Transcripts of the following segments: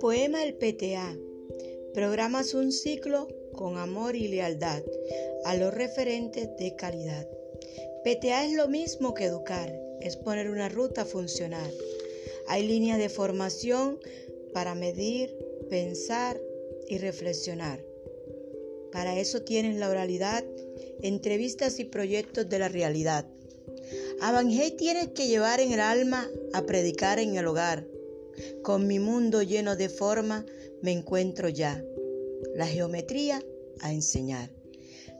Poema El PTA. Programas un ciclo con amor y lealtad a los referentes de calidad. PTA es lo mismo que educar, es poner una ruta funcional. Hay líneas de formación para medir, pensar y reflexionar. Para eso tienes la oralidad, entrevistas y proyectos de la realidad. Evangel tienes que llevar en el alma a predicar en el hogar con mi mundo lleno de forma me encuentro ya. La geometría a enseñar.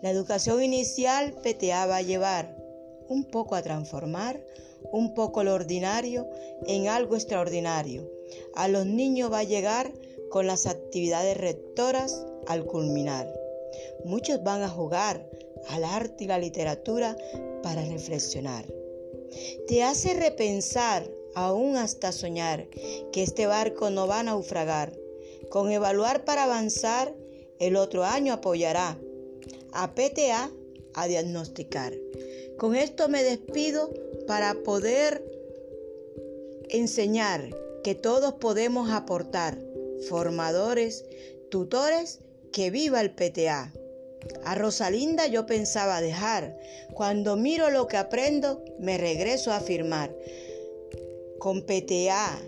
La educación inicial PTA va a llevar un poco a transformar, un poco lo ordinario en algo extraordinario. A los niños va a llegar con las actividades rectoras al culminar. Muchos van a jugar al arte y la literatura para reflexionar. Te hace repensar aún hasta soñar que este barco no va a naufragar. Con evaluar para avanzar, el otro año apoyará a PTA a diagnosticar. Con esto me despido para poder enseñar que todos podemos aportar, formadores, tutores, que viva el PTA. A Rosalinda yo pensaba dejar, cuando miro lo que aprendo me regreso a afirmar con PTA,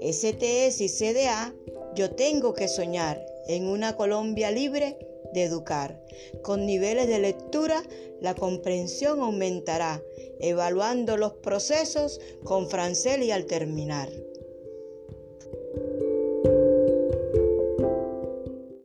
STS y CDA, yo tengo que soñar en una Colombia libre de educar. Con niveles de lectura, la comprensión aumentará, evaluando los procesos con Francel y al terminar.